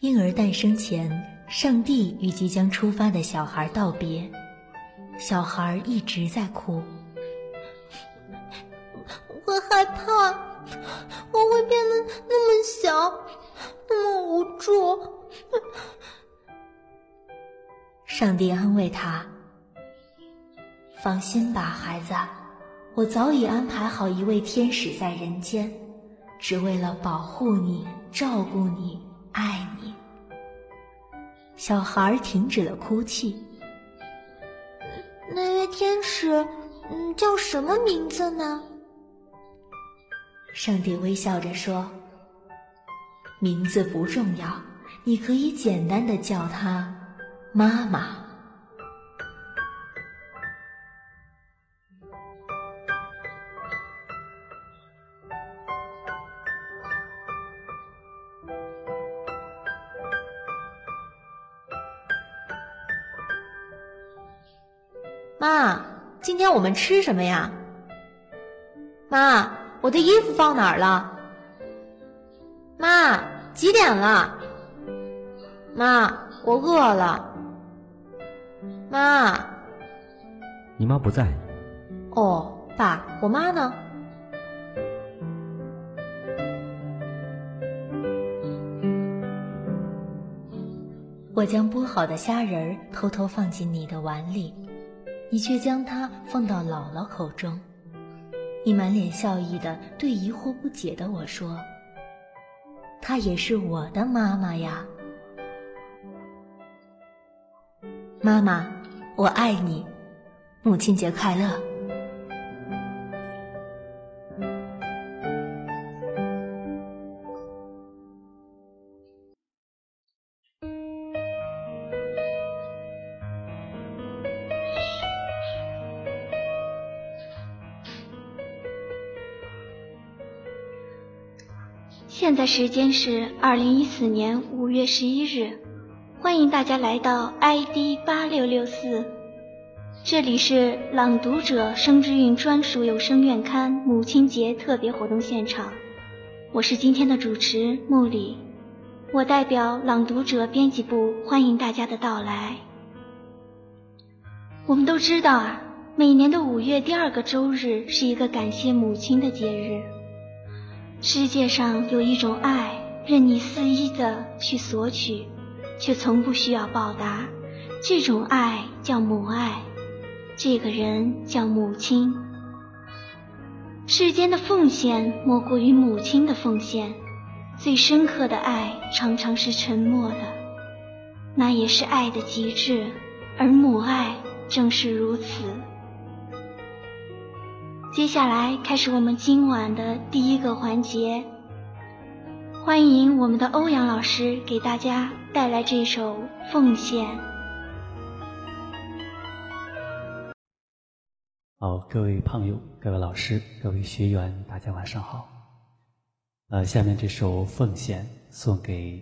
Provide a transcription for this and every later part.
婴儿诞生前，上帝与即将出发的小孩道别。小孩一直在哭，我害怕，我会变得那么小，那么无助。上帝安慰他：“放心吧，孩子，我早已安排好一位天使在人间，只为了保护你、照顾你、爱你。”小孩停止了哭泣。那位天使，嗯，叫什么名字呢？上帝微笑着说：“名字不重要，你可以简单的叫他妈妈。”妈，今天我们吃什么呀？妈，我的衣服放哪儿了？妈，几点了？妈，我饿了。妈，你妈不在。哦，爸，我妈呢？我将剥好的虾仁儿偷偷放进你的碗里。你却将它放到姥姥口中，你满脸笑意的对疑惑不解的我说：“她也是我的妈妈呀，妈妈，我爱你，母亲节快乐。”现在时间是二零一四年五月十一日，欢迎大家来到 ID 八六六四，这里是朗读者生之韵专属有声院刊母亲节特别活动现场，我是今天的主持木里，我代表朗读者编辑部欢迎大家的到来。我们都知道啊，每年的五月第二个周日是一个感谢母亲的节日。世界上有一种爱，任你肆意的去索取，却从不需要报答。这种爱叫母爱，这个人叫母亲。世间的奉献莫过于母亲的奉献，最深刻的爱常常是沉默的，那也是爱的极致，而母爱正是如此。接下来开始我们今晚的第一个环节，欢迎我们的欧阳老师给大家带来这首《奉献》。好，各位朋友、各位老师、各位学员，大家晚上好。呃，下面这首《奉献》送给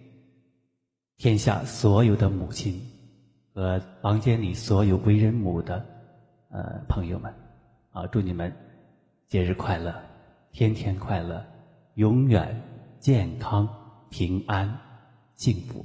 天下所有的母亲和房间里所有为人母的呃朋友们，啊，祝你们。节日快乐，天天快乐，永远健康、平安、幸福。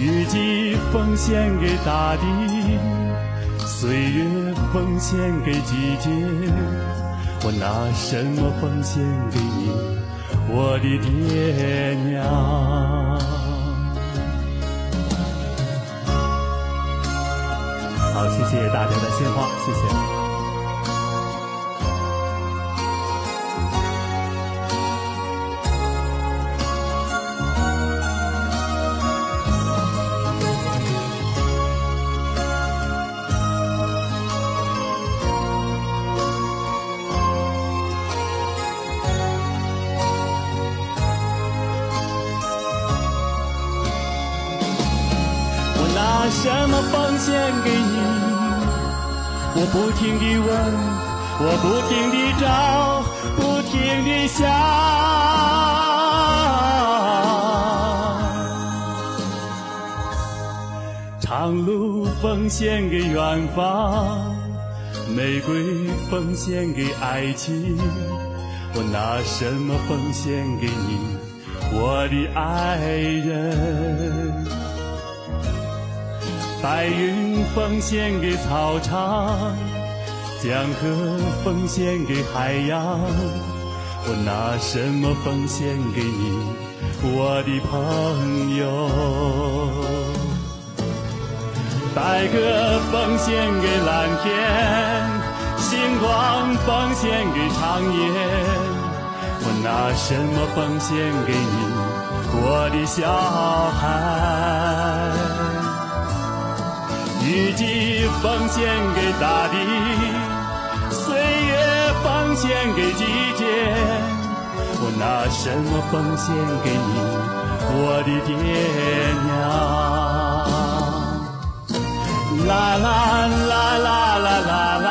雨季奉献给大地，岁月奉献给季节。我拿什么奉献给你，我的爹娘？好，谢谢大家的鲜花，谢谢。什么奉献给你？我不停地问，我不停地找，不停地想。长路奉献给远方，玫瑰奉献给爱情。我拿什么奉献给你，我的爱人？白云奉献给草场，江河奉献给海洋，我拿什么奉献给你，我的朋友？白鸽奉献给蓝天，星光奉献给长夜，我拿什么奉献给你，我的小孩？雨季奉献给大地，岁月奉献给季节。我拿什么奉献给你，我的爹娘？啦啦啦啦啦啦啦。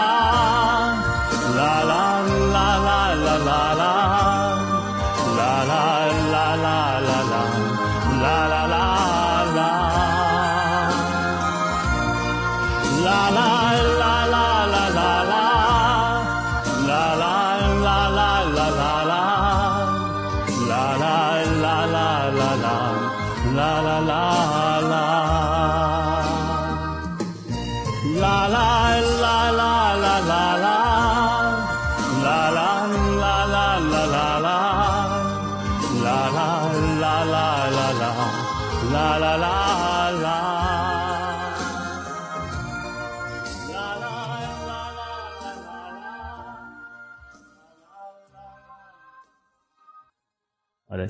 啦啦啦啦啦啦啦啦啦啦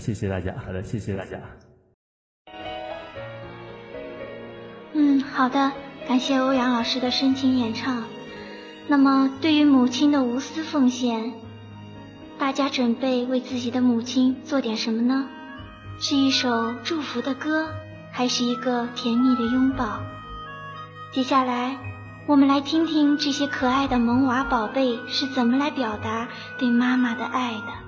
谢谢大家，好的，谢谢大家。嗯，好的，感谢欧阳老师的深情演唱。那么，对于母亲的无私奉献，大家准备为自己的母亲做点什么呢？是一首祝福的歌，还是一个甜蜜的拥抱？接下来，我们来听听这些可爱的萌娃宝贝是怎么来表达对妈妈的爱的。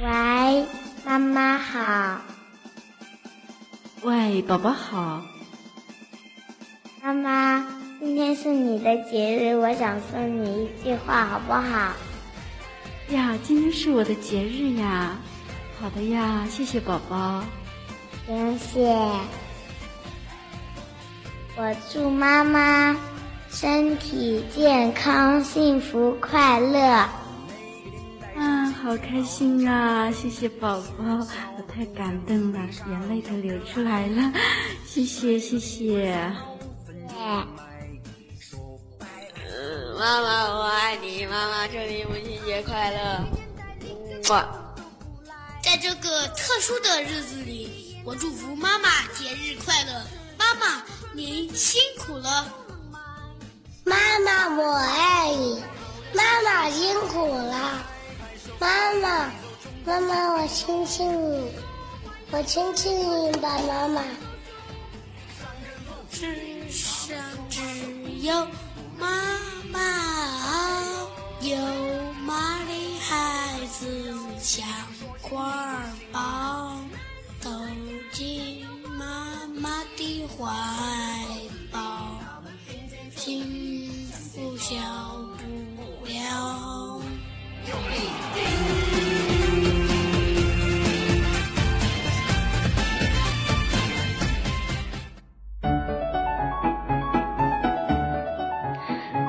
喂，妈妈好。喂，宝宝好。妈妈，今天是你的节日，我想送你一句话，好不好？呀，今天是我的节日呀。好的呀，谢谢宝宝。不用谢。我祝妈妈身体健康、幸福快乐。好开心啊！谢谢宝宝，我太感动了，眼泪都流出来了。谢谢谢谢。妈妈我爱你，妈妈祝你母亲节快乐。哇！在这个特殊的日子里，我祝福妈妈节日快乐。妈妈，您辛苦了。妈妈，我爱你。妈妈辛苦了。妈妈，妈妈，我亲亲你，我亲亲你吧，妈妈。世上只有妈妈好有妈的孩子像块宝，投进妈妈的怀抱，幸福小不了。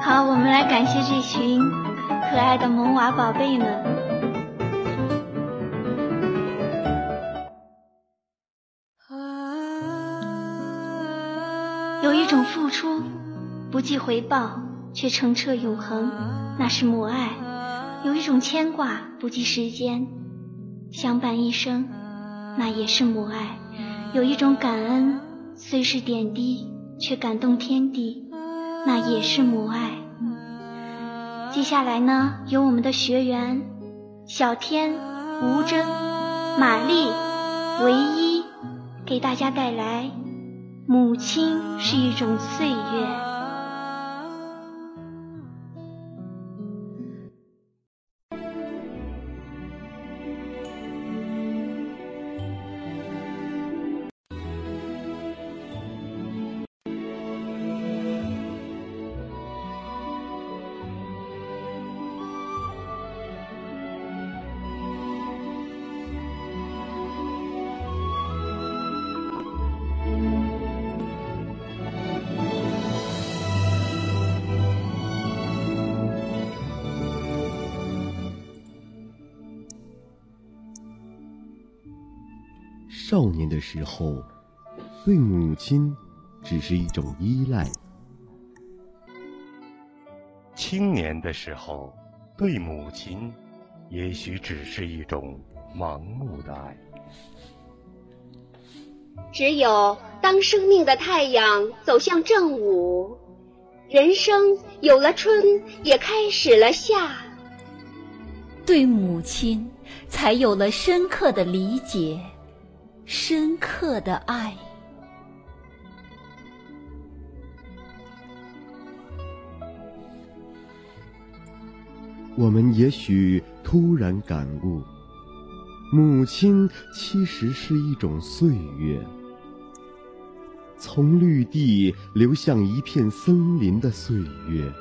好，我们来感谢这群可爱的萌娃宝贝们。有一种付出，不计回报却澄澈永恒，那是母爱；有一种牵挂，不计时间，相伴一生，那也是母爱；有一种感恩，虽是点滴，却感动天地，那也是母爱。接下来呢，由我们的学员小天、吴征、玛丽、唯一给大家带来《母亲是一种岁月》。的时候，对母亲只是一种依赖；青年的时候，对母亲也许只是一种盲目的爱。只有当生命的太阳走向正午，人生有了春，也开始了夏，对母亲才有了深刻的理解。深刻的爱。我们也许突然感悟，母亲其实是一种岁月，从绿地流向一片森林的岁月，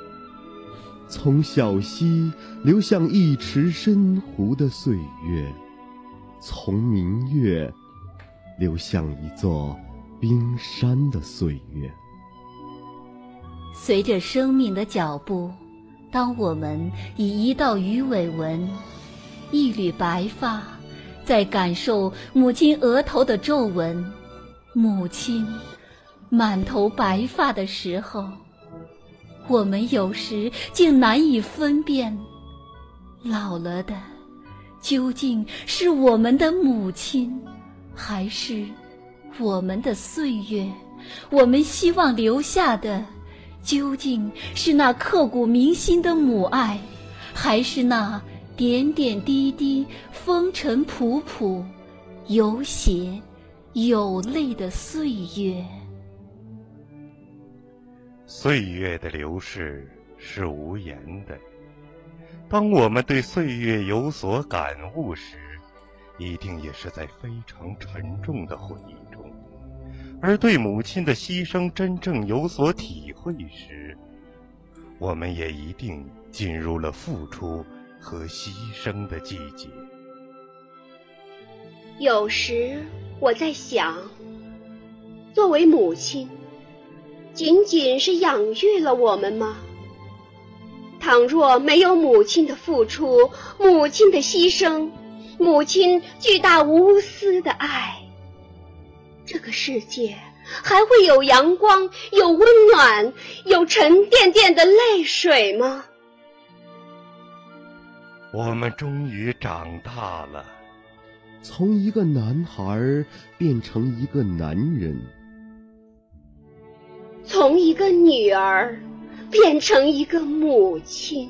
从小溪流向一池深湖的岁月，从明月。流向一座冰山的岁月。随着生命的脚步，当我们以一道鱼尾纹、一缕白发，在感受母亲额头的皱纹、母亲满头白发的时候，我们有时竟难以分辨，老了的究竟是我们的母亲。还是我们的岁月，我们希望留下的，究竟是那刻骨铭心的母爱，还是那点点滴滴、风尘仆仆、有血有泪的岁月？岁月的流逝是无言的。当我们对岁月有所感悟时，一定也是在非常沉重的回忆中，而对母亲的牺牲真正有所体会时，我们也一定进入了付出和牺牲的季节。有时我在想，作为母亲，仅仅是养育了我们吗？倘若没有母亲的付出，母亲的牺牲。母亲巨大无私的爱，这个世界还会有阳光、有温暖、有沉甸甸的泪水吗？我们终于长大了，从一个男孩变成一个男人。从一个女儿变成一个母亲。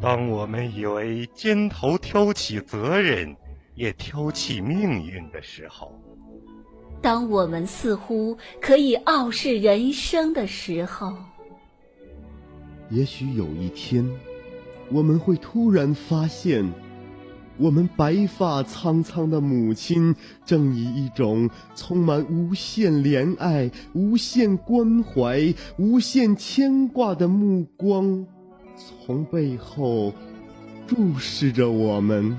当我们以为肩头挑起责任，也挑起命运的时候，当我们似乎可以傲视人生的时候，也许有一天，我们会突然发现，我们白发苍苍的母亲正以一种充满无限怜爱、无限关怀、无限牵挂的目光，从背后注视着我们。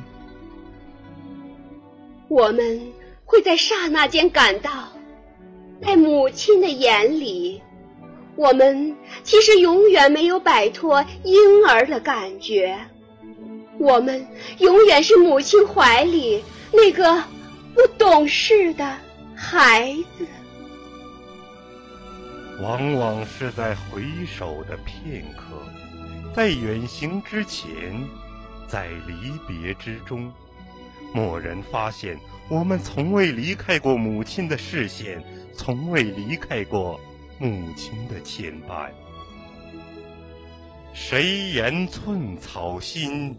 我们会在刹那间感到，在母亲的眼里，我们其实永远没有摆脱婴儿的感觉，我们永远是母亲怀里那个不懂事的孩子。往往是在回首的片刻，在远行之前，在离别之中。蓦然发现，我们从未离开过母亲的视线，从未离开过母亲的牵绊。谁言寸草心，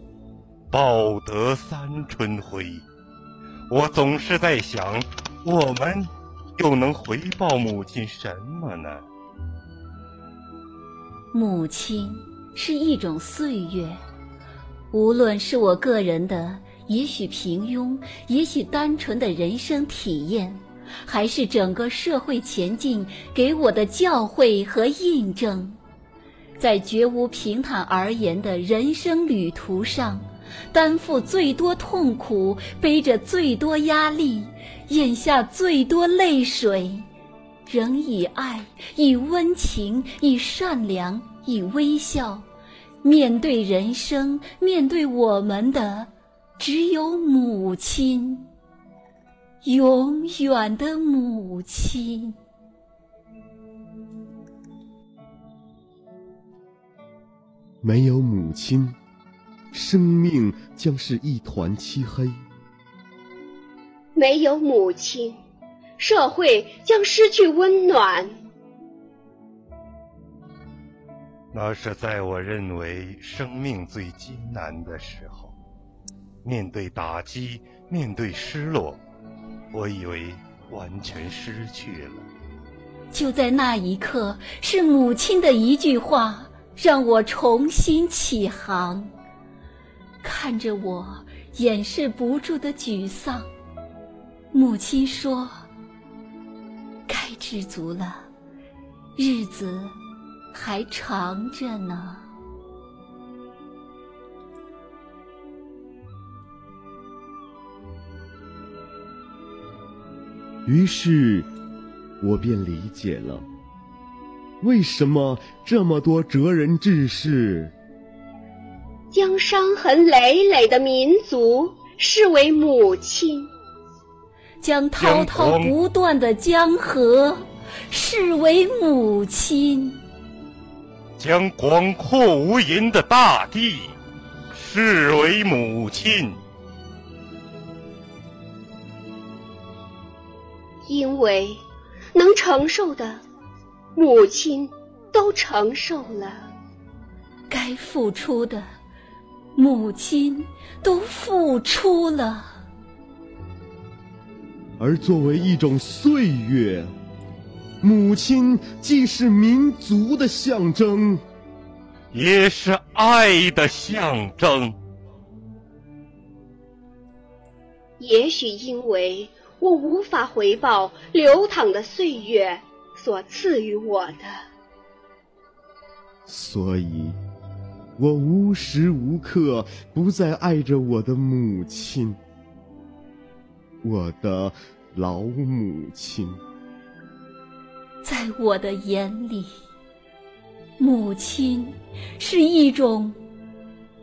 报得三春晖？我总是在想，我们又能回报母亲什么呢？母亲是一种岁月，无论是我个人的。也许平庸，也许单纯的人生体验，还是整个社会前进给我的教诲和印证，在绝无平坦而言的人生旅途上，担负最多痛苦，背着最多压力，咽下最多泪水，仍以爱、以温情、以善良、以微笑，面对人生，面对我们的。只有母亲，永远的母亲。没有母亲，生命将是一团漆黑。没有母亲，社会将失去温暖。那是在我认为生命最艰难的时候。面对打击，面对失落，我以为完全失去了。就在那一刻，是母亲的一句话，让我重新起航。看着我掩饰不住的沮丧，母亲说：“该知足了，日子还长着呢。”于是，我便理解了，为什么这么多哲人志士将伤痕累累的民族视为母亲，将滔滔不断的江河视为母亲，将广阔无垠的大地视为母亲。因为能承受的，母亲都承受了；该付出的，母亲都付出了。而作为一种岁月，母亲既是民族的象征，也是爱的象征。也许因为。我无法回报流淌的岁月所赐予我的，所以，我无时无刻不在爱着我的母亲，我的老母亲。在我的眼里，母亲是一种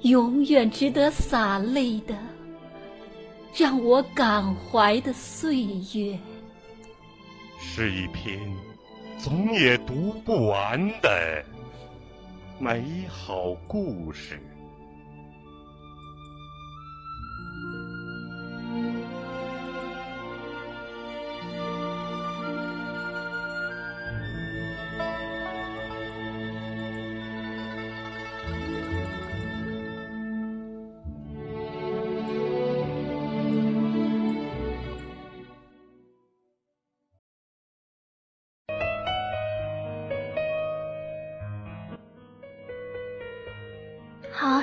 永远值得洒泪的。让我感怀的岁月，是一篇总也读不完的美好故事。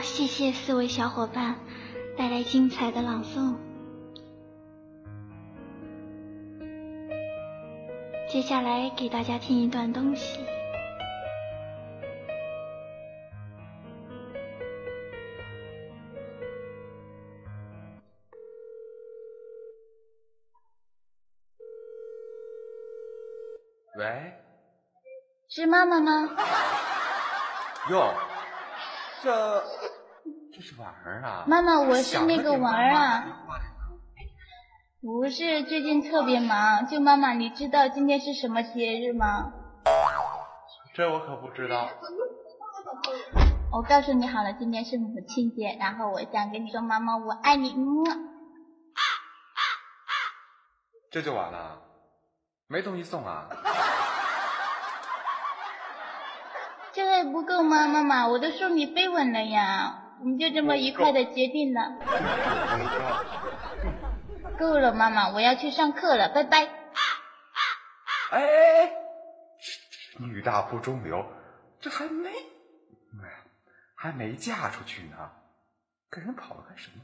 谢谢四位小伙伴带来精彩的朗诵。接下来给大家听一段东西。喂，是妈妈吗？哟，这这是玩儿啊！妈妈，我是那个玩儿啊。不是，最近特别忙。就妈妈，你知道今天是什么节日吗？这我可不知道。我告诉你好了，今天是母亲节，然后我想跟你说，妈妈我爱你。这就完了？没东西送啊？这还不够吗，妈妈？我都送你飞吻了呀！我们就这么愉快的决定了。够了，妈妈，我要去上课了，拜拜。哎哎哎！女大不中留，这还没，还没嫁出去呢，跟人跑了干什么？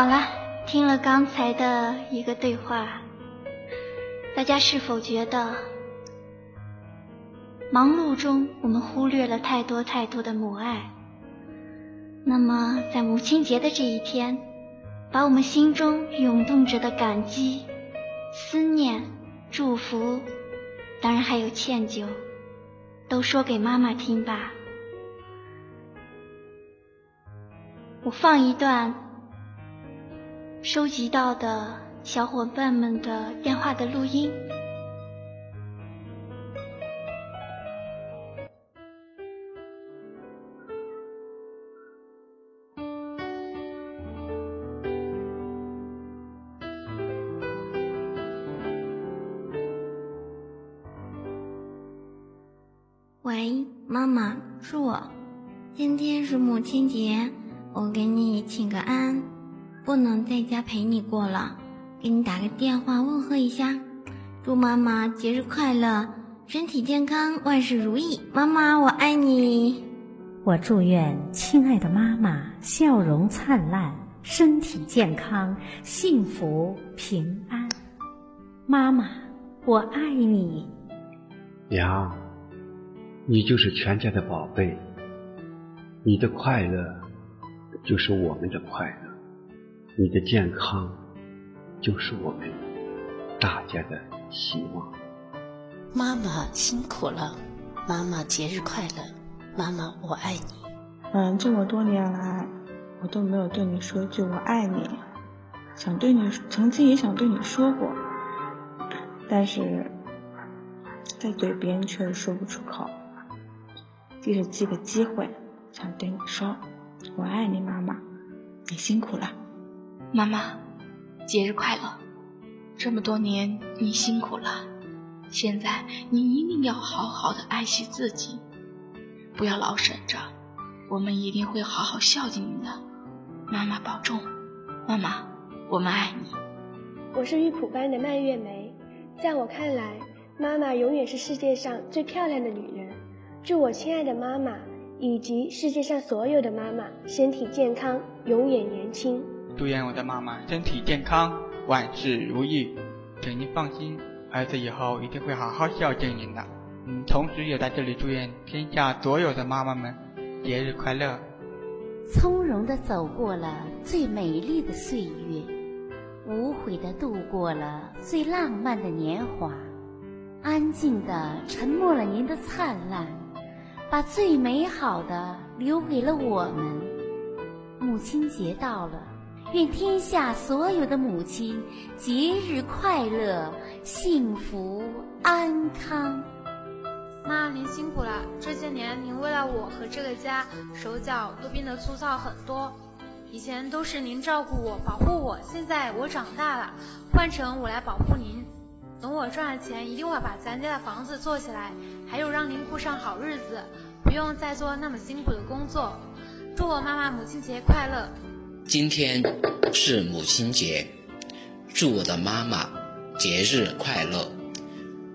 好了，听了刚才的一个对话，大家是否觉得忙碌中我们忽略了太多太多的母爱？那么在母亲节的这一天，把我们心中涌动着的感激、思念、祝福，当然还有歉疚，都说给妈妈听吧。我放一段。收集到的小伙伴们的电话的录音。喂，妈妈，是我。今天是母亲节，我给你请个安。不能在家陪你过了，给你打个电话问候一下，祝妈妈节日快乐，身体健康，万事如意。妈妈，我爱你。我祝愿亲爱的妈妈笑容灿烂，身体健康，幸福平安。妈妈，我爱你。娘，你就是全家的宝贝，你的快乐就是我们的快乐。你的健康就是我们大家的希望。妈妈辛苦了，妈妈节日快乐，妈妈我爱你。嗯，这么多年来，我都没有对你说句我爱你，想对你，曾经也想对你说过，但是在嘴边却说不出口。这是这个机会，想对你说我爱你，妈妈，你辛苦了。妈妈，节日快乐！这么多年你辛苦了，现在你一定要好好的爱惜自己，不要老省着。我们一定会好好孝敬你的，妈妈保重。妈妈，我们爱你。我是玉蒲班的蔓越莓，在我看来，妈妈永远是世界上最漂亮的女人。祝我亲爱的妈妈以及世界上所有的妈妈身体健康，永远年轻。祝愿我的妈妈身体健康，万事如意。请您放心，儿子以后一定会好好孝敬您的。嗯，同时也在这里祝愿天下所有的妈妈们节日快乐。从容的走过了最美丽的岁月，无悔的度过了最浪漫的年华，安静的沉默了您的灿烂，把最美好的留给了我们。母亲节到了。愿天下所有的母亲节日快乐，幸福安康。妈，您辛苦了。这些年，您为了我和这个家，手脚都变得粗糙很多。以前都是您照顾我、保护我，现在我长大了，换成我来保护您。等我赚了钱，一定会把咱家的房子做起来，还有让您过上好日子，不用再做那么辛苦的工作。祝我妈妈母亲节快乐！今天是母亲节，祝我的妈妈节日快乐！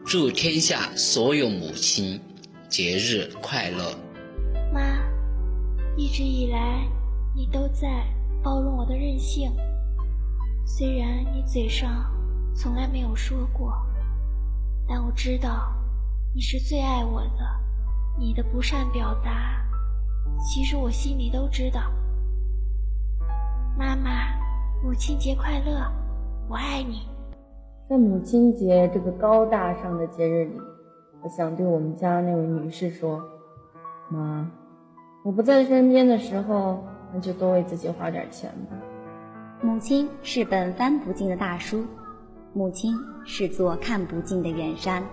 祝天下所有母亲节日快乐！妈，一直以来你都在包容我的任性，虽然你嘴上从来没有说过，但我知道你是最爱我的。你的不善表达，其实我心里都知道。妈妈，母亲节快乐！我爱你。在母亲节这个高大上的节日里，我想对我们家那位女士说：“妈，我不在身边的时候，那就多为自己花点钱吧。”母亲是本翻不尽的大书，母亲是座看不尽的远山。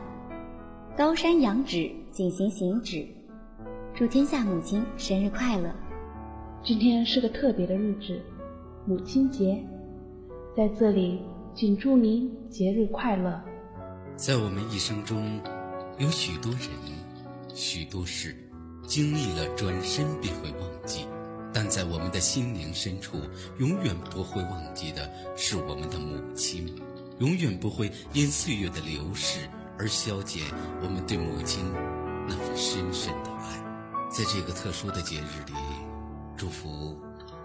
高山仰止，景行行止。祝天下母亲生日快乐！今天是个特别的日子。母亲节，在这里，请祝您节日快乐。在我们一生中，有许多人、许多事，经历了转身便会忘记，但在我们的心灵深处，永远不会忘记的是我们的母亲，永远不会因岁月的流逝而消减我们对母亲那份深深的爱。在这个特殊的节日里，祝福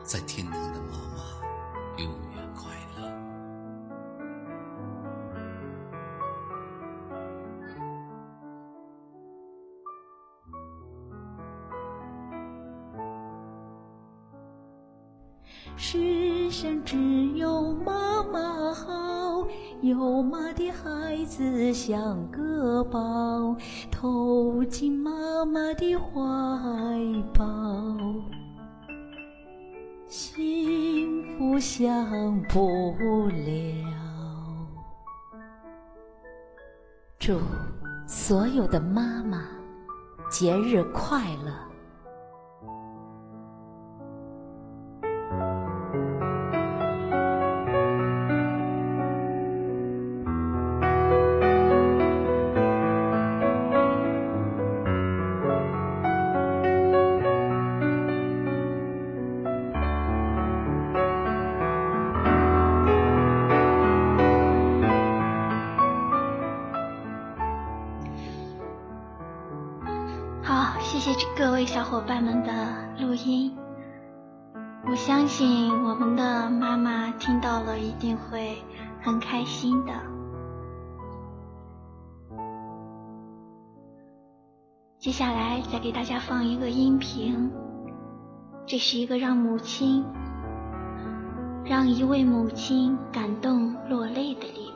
在天堂的妈妈。永远快乐。世上只有妈妈好，有妈的孩子像个宝，投进妈妈的怀抱。幸福享不了。祝所有的妈妈节日快乐！小伙伴们的录音，我相信我们的妈妈听到了一定会很开心的。接下来再给大家放一个音频，这是一个让母亲，让一位母亲感动落泪的礼。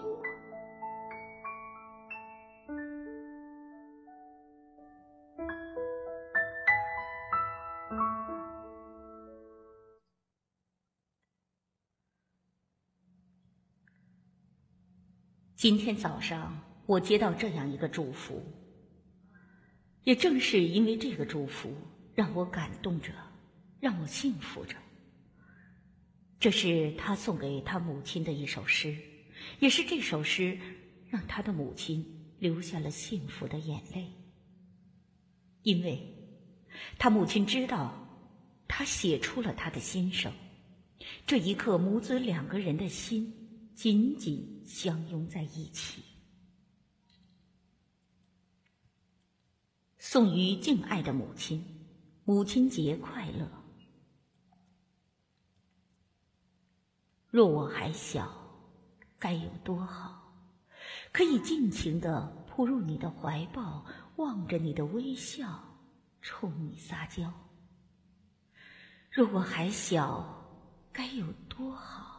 今天早上，我接到这样一个祝福。也正是因为这个祝福，让我感动着，让我幸福着。这是他送给他母亲的一首诗，也是这首诗让他的母亲流下了幸福的眼泪。因为，他母亲知道，他写出了他的心声。这一刻，母子两个人的心。紧紧相拥在一起，送于敬爱的母亲，母亲节快乐。若我还小，该有多好，可以尽情的扑入你的怀抱，望着你的微笑，冲你撒娇。若我还小，该有多好。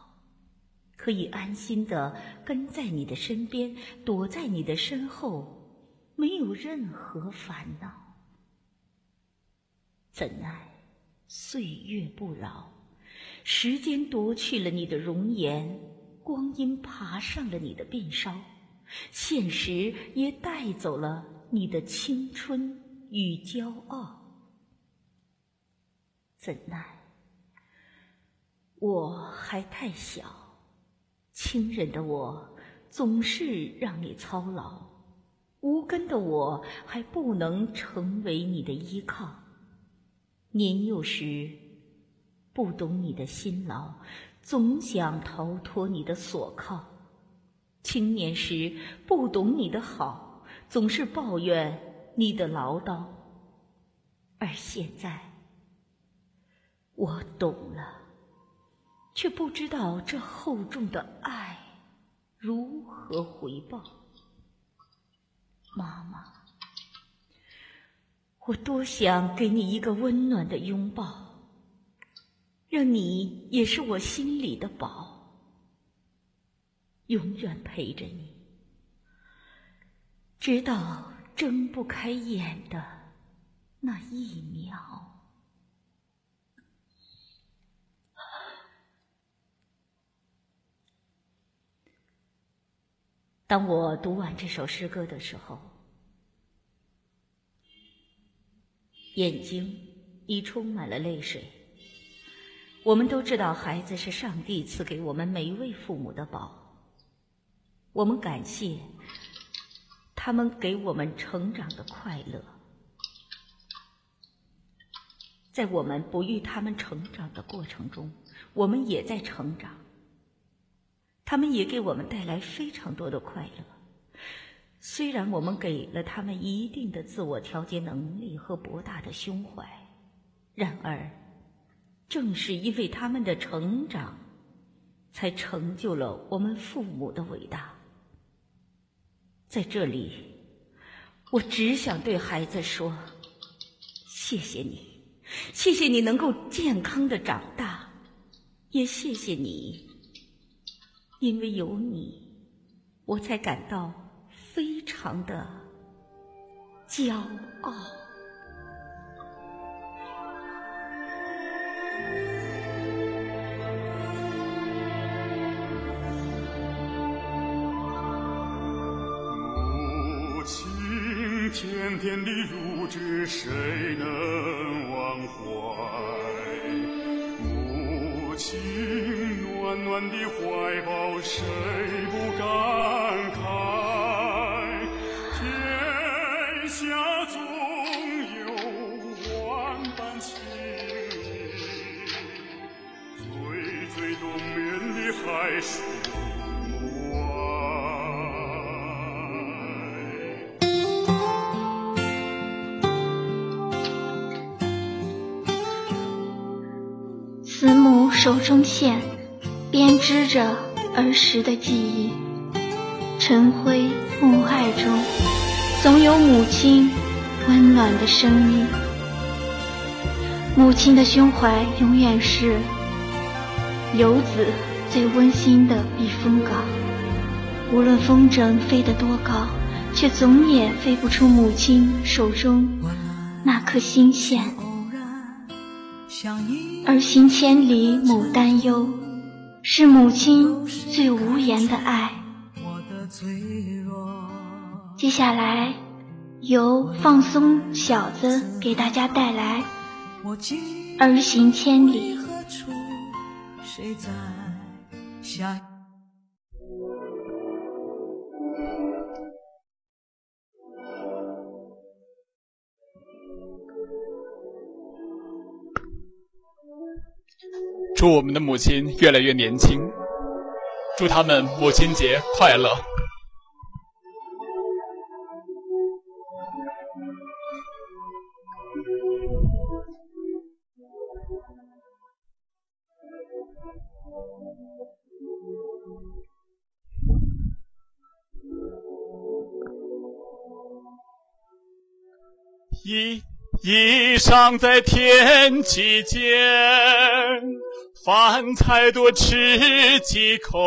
可以安心的跟在你的身边，躲在你的身后，没有任何烦恼。怎奈岁月不饶，时间夺去了你的容颜，光阴爬上了你的鬓梢，现实也带走了你的青春与骄傲。怎奈我还太小。亲人的我，总是让你操劳，无根的我还不能成为你的依靠。年幼时不懂你的辛劳，总想逃脱你的锁铐；青年时不懂你的好，总是抱怨你的唠叨。而现在，我懂了。却不知道这厚重的爱如何回报，妈妈，我多想给你一个温暖的拥抱，让你也是我心里的宝，永远陪着你，直到睁不开眼的那一秒。当我读完这首诗歌的时候，眼睛已充满了泪水。我们都知道，孩子是上帝赐给我们每一位父母的宝。我们感谢他们给我们成长的快乐，在我们不育他们成长的过程中，我们也在成长。他们也给我们带来非常多的快乐。虽然我们给了他们一定的自我调节能力和博大的胸怀，然而，正是因为他们的成长，才成就了我们父母的伟大。在这里，我只想对孩子说：谢谢你，谢谢你能够健康的长大，也谢谢你。因为有你，我才感到非常的骄傲。母亲甜甜的乳汁，谁能忘怀？母亲。暖暖的怀抱，谁不感慨？天下总有万般情意，最最动人的还是。慈母手中线。编织着儿时的记忆，晨晖暮霭中，总有母亲温暖的声音。母亲的胸怀永远是游子最温馨的避风港。无论风筝飞得多高，却总也飞不出母亲手中那颗心线。儿行千里母担忧。是母亲最无言的爱。接下来，由放松小子给大家带来《儿行千里》。祝我们的母亲越来越年轻，祝他们母亲节快乐。衣衣裳在天际间。饭菜多吃几口，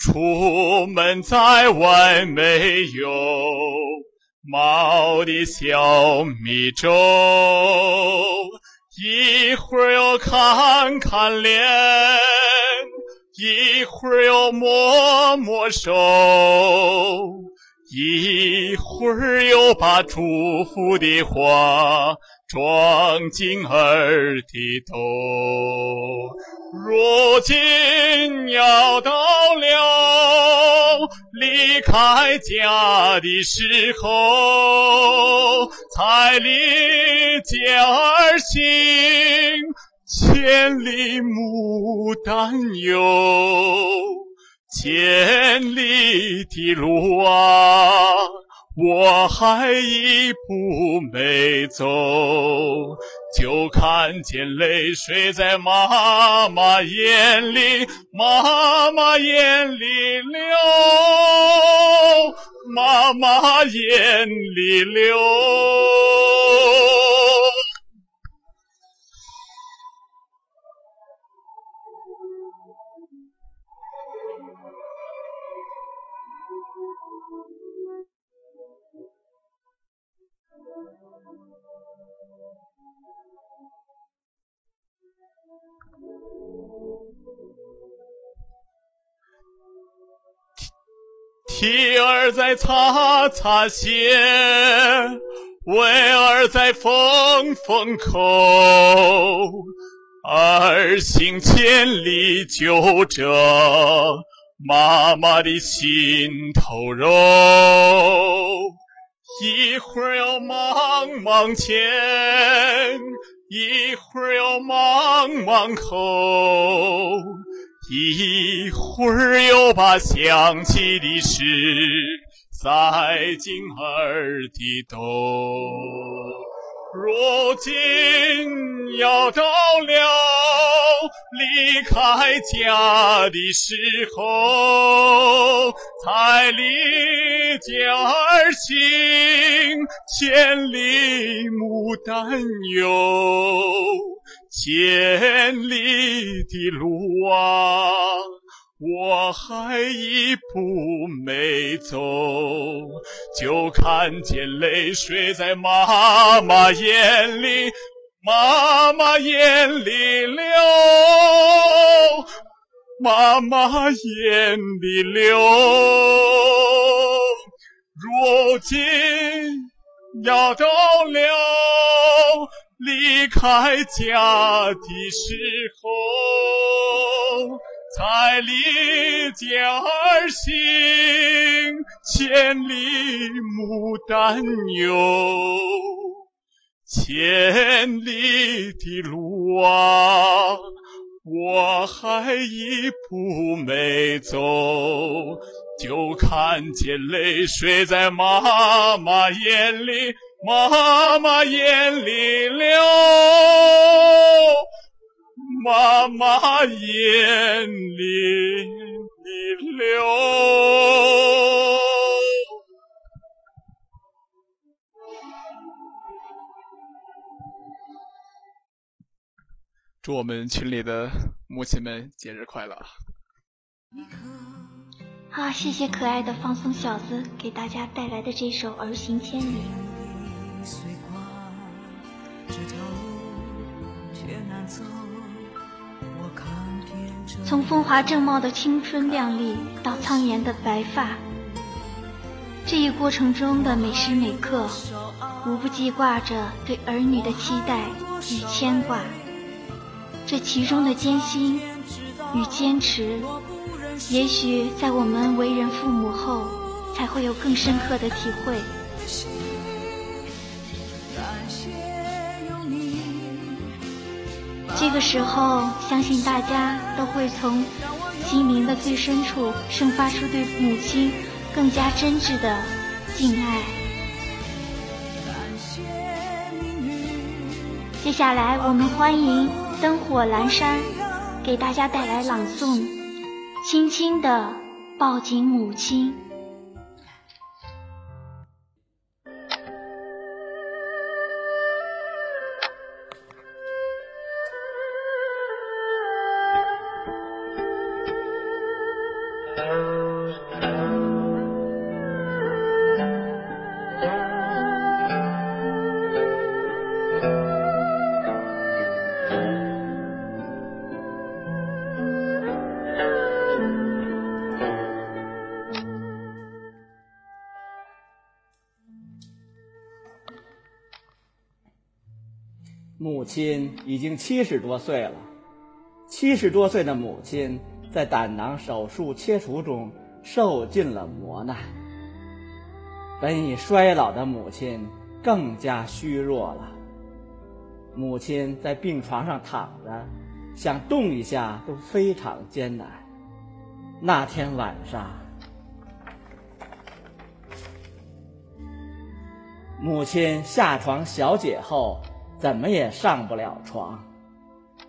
出门在外没有毛的小米粥，一会儿又看看脸，一会儿又摸摸手，一会儿又把祝福的话。装进儿的兜，如今要到了。离开家的时候，才离家而行，千里牡丹哟，千里的路啊，我还一步没走。就看见泪水在妈妈眼里，妈妈眼里流，妈妈眼里流。蹄儿在擦擦鞋，尾儿在缝缝口，儿行千里就这妈妈的心头肉，一会儿要忙忙前，一会儿要忙忙口。一会儿又把想起的事塞进儿的兜，如今要到了离开家的时候，才离家而行，千里牡丹哟。千里的路啊，我还一步没走，就看见泪水在妈妈眼里，妈妈眼里流，妈妈眼里流。如今要到了。离开家的时候，才离家而行，千里牡丹哟，千里的路啊，我还一步没走，就看见泪水在妈妈眼里。妈妈眼里流，妈妈眼里流。祝我们群里的母亲们节日快乐！啊，谢谢可爱的放松小子给大家带来的这首《儿行千里》。从风华正茂的青春靓丽到苍颜的白发，这一过程中的每时每刻，无不记挂着对儿女的期待与牵挂。这其中的艰辛与坚持，也许在我们为人父母后，才会有更深刻的体会。这个时候，相信大家都会从心灵的最深处生发出对母亲更加真挚的敬爱。接下来，我们欢迎灯火阑珊给大家带来朗诵《轻轻的抱紧母亲》。母亲已经七十多岁了，七十多岁的母亲在胆囊手术切除中受尽了磨难。本已衰老的母亲更加虚弱了。母亲在病床上躺着，想动一下都非常艰难。那天晚上，母亲下床小解后，怎么也上不了床。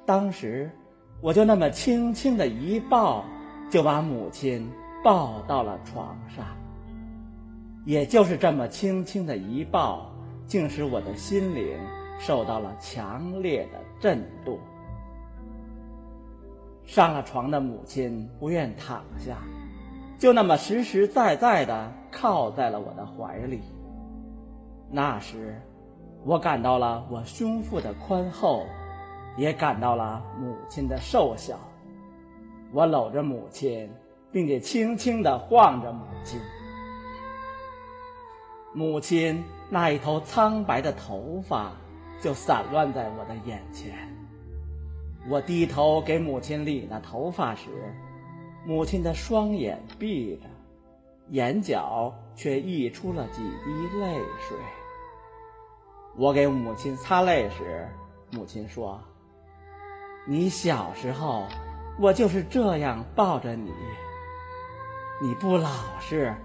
当时，我就那么轻轻的一抱，就把母亲抱到了床上。也就是这么轻轻的一抱，竟使我的心灵。受到了强烈的震动。上了床的母亲不愿躺下，就那么实实在在的靠在了我的怀里。那时，我感到了我胸腹的宽厚，也感到了母亲的瘦小。我搂着母亲，并且轻轻的晃着母亲。母亲那一头苍白的头发。就散乱在我的眼前。我低头给母亲理那头发时，母亲的双眼闭着，眼角却溢出了几滴泪水。我给母亲擦泪时，母亲说：“你小时候，我就是这样抱着你。你不老实，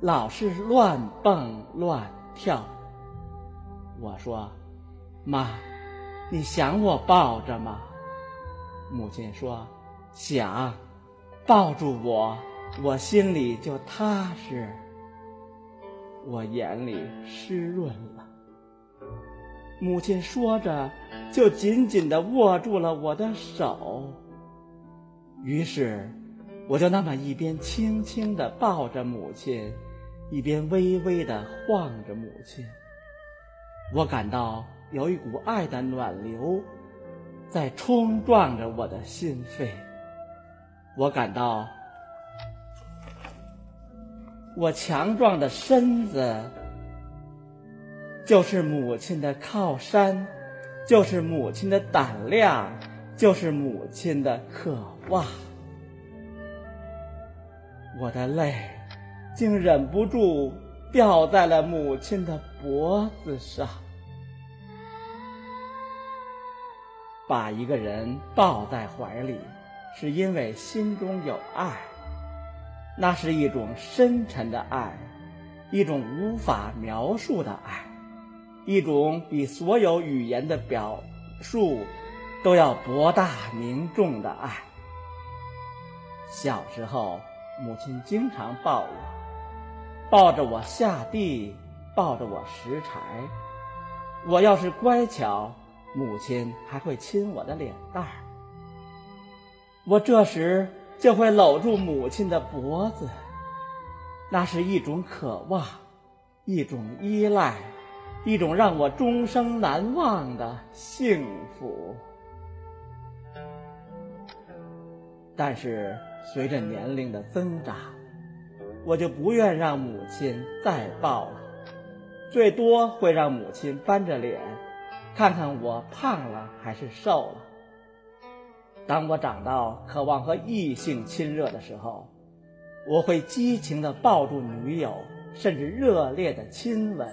老是乱蹦乱跳。”我说。妈，你想我抱着吗？母亲说：“想，抱住我，我心里就踏实。”我眼里湿润了。母亲说着，就紧紧地握住了我的手。于是，我就那么一边轻轻地抱着母亲，一边微微地晃着母亲。我感到。有一股爱的暖流，在冲撞着我的心扉。我感到，我强壮的身子就是母亲的靠山，就是母亲的胆量，就是母亲的渴望。我的泪竟忍不住掉在了母亲的脖子上。把一个人抱在怀里，是因为心中有爱，那是一种深沉的爱，一种无法描述的爱，一种比所有语言的表述都要博大凝重的爱。小时候，母亲经常抱我，抱着我下地，抱着我拾柴。我要是乖巧。母亲还会亲我的脸蛋儿，我这时就会搂住母亲的脖子，那是一种渴望，一种依赖，一种让我终生难忘的幸福。但是随着年龄的增长，我就不愿让母亲再抱了，最多会让母亲扳着脸。看看我胖了还是瘦了。当我长到渴望和异性亲热的时候，我会激情地抱住女友，甚至热烈的亲吻，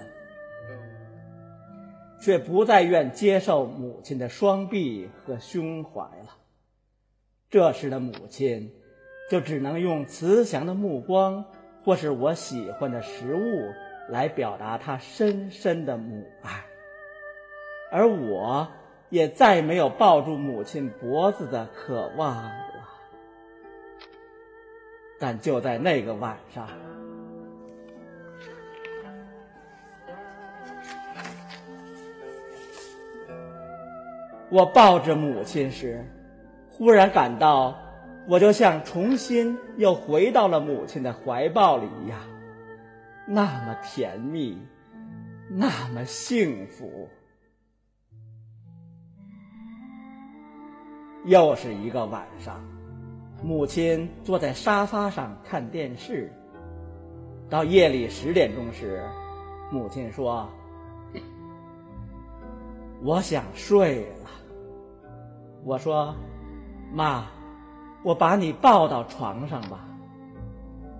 却不再愿接受母亲的双臂和胸怀了。这时的母亲，就只能用慈祥的目光，或是我喜欢的食物，来表达她深深的母爱。而我也再没有抱住母亲脖子的渴望了。但就在那个晚上，我抱着母亲时，忽然感到，我就像重新又回到了母亲的怀抱里一样，那么甜蜜，那么幸福。又是一个晚上，母亲坐在沙发上看电视。到夜里十点钟时，母亲说：“我想睡了。”我说：“妈，我把你抱到床上吧。”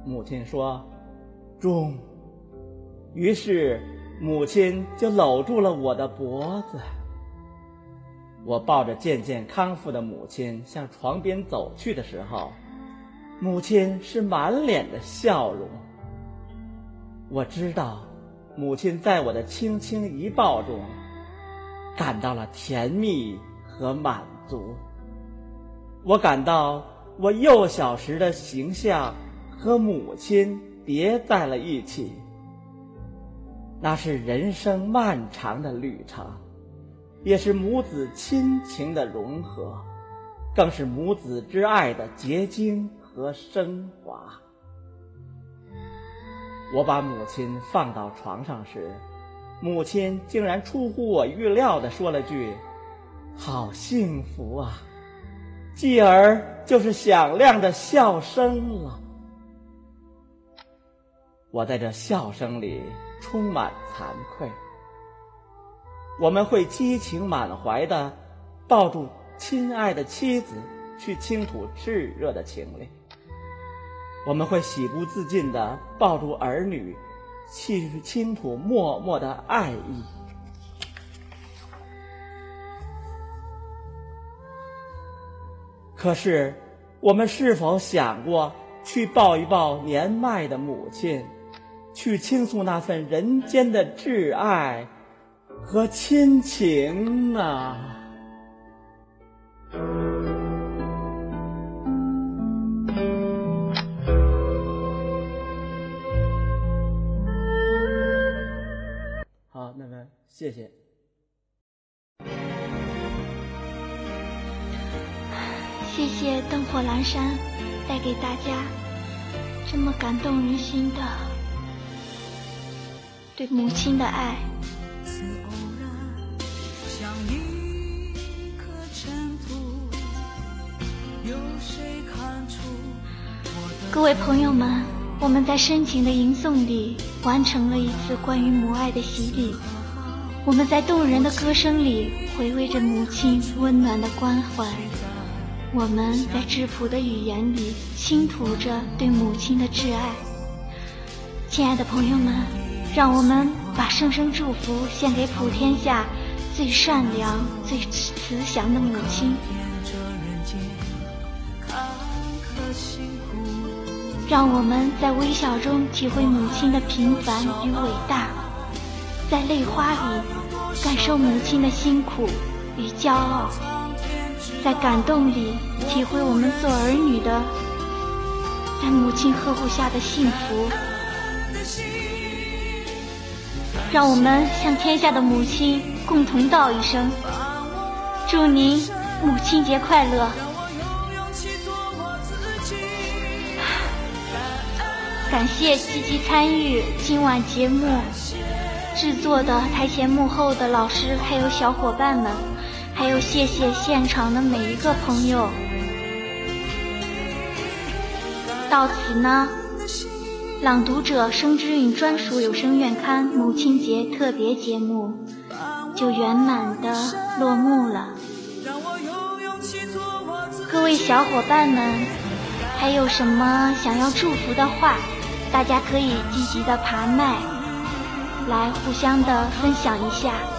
母亲说：“中。”于是母亲就搂住了我的脖子。我抱着渐渐康复的母亲向床边走去的时候，母亲是满脸的笑容。我知道，母亲在我的轻轻一抱中，感到了甜蜜和满足。我感到我幼小时的形象和母亲叠在了一起。那是人生漫长的旅程。也是母子亲情的融合，更是母子之爱的结晶和升华。我把母亲放到床上时，母亲竟然出乎我预料的说了句：“好幸福啊！”继而就是响亮的笑声了。我在这笑声里充满惭愧。我们会激情满怀的抱住亲爱的妻子，去倾吐炽热的情泪；我们会喜不自禁的抱住儿女，去倾吐默默的爱意。可是，我们是否想过去抱一抱年迈的母亲，去倾诉那份人间的挚爱？和亲情啊！谢谢。谢谢灯火阑珊带给大家这么感动人心的对母亲的爱。各位朋友们，我们在深情的吟诵里完成了一次关于母爱的洗礼。我们在动人的歌声里回味着母亲温暖的关怀。我们在质朴的语言里倾吐着对母亲的挚爱。亲爱的朋友们，让我们把声声祝福献给普天下最善良、最慈祥的母亲。让我们在微笑中体会母亲的平凡与伟大，在泪花里感受母亲的辛苦与骄傲，在感动里体会我们做儿女的在母亲呵护下的幸福。让我们向天下的母亲共同道一声：祝您母亲节快乐！感谢积极参与今晚节目制作的台前幕后的老师，还有小伙伴们，还有谢谢现场的每一个朋友。到此呢，朗读者生之韵专属有声院刊母亲节特别节目就圆满的落幕了。各位小伙伴们，还有什么想要祝福的话？大家可以积极的爬麦，来互相的分享一下。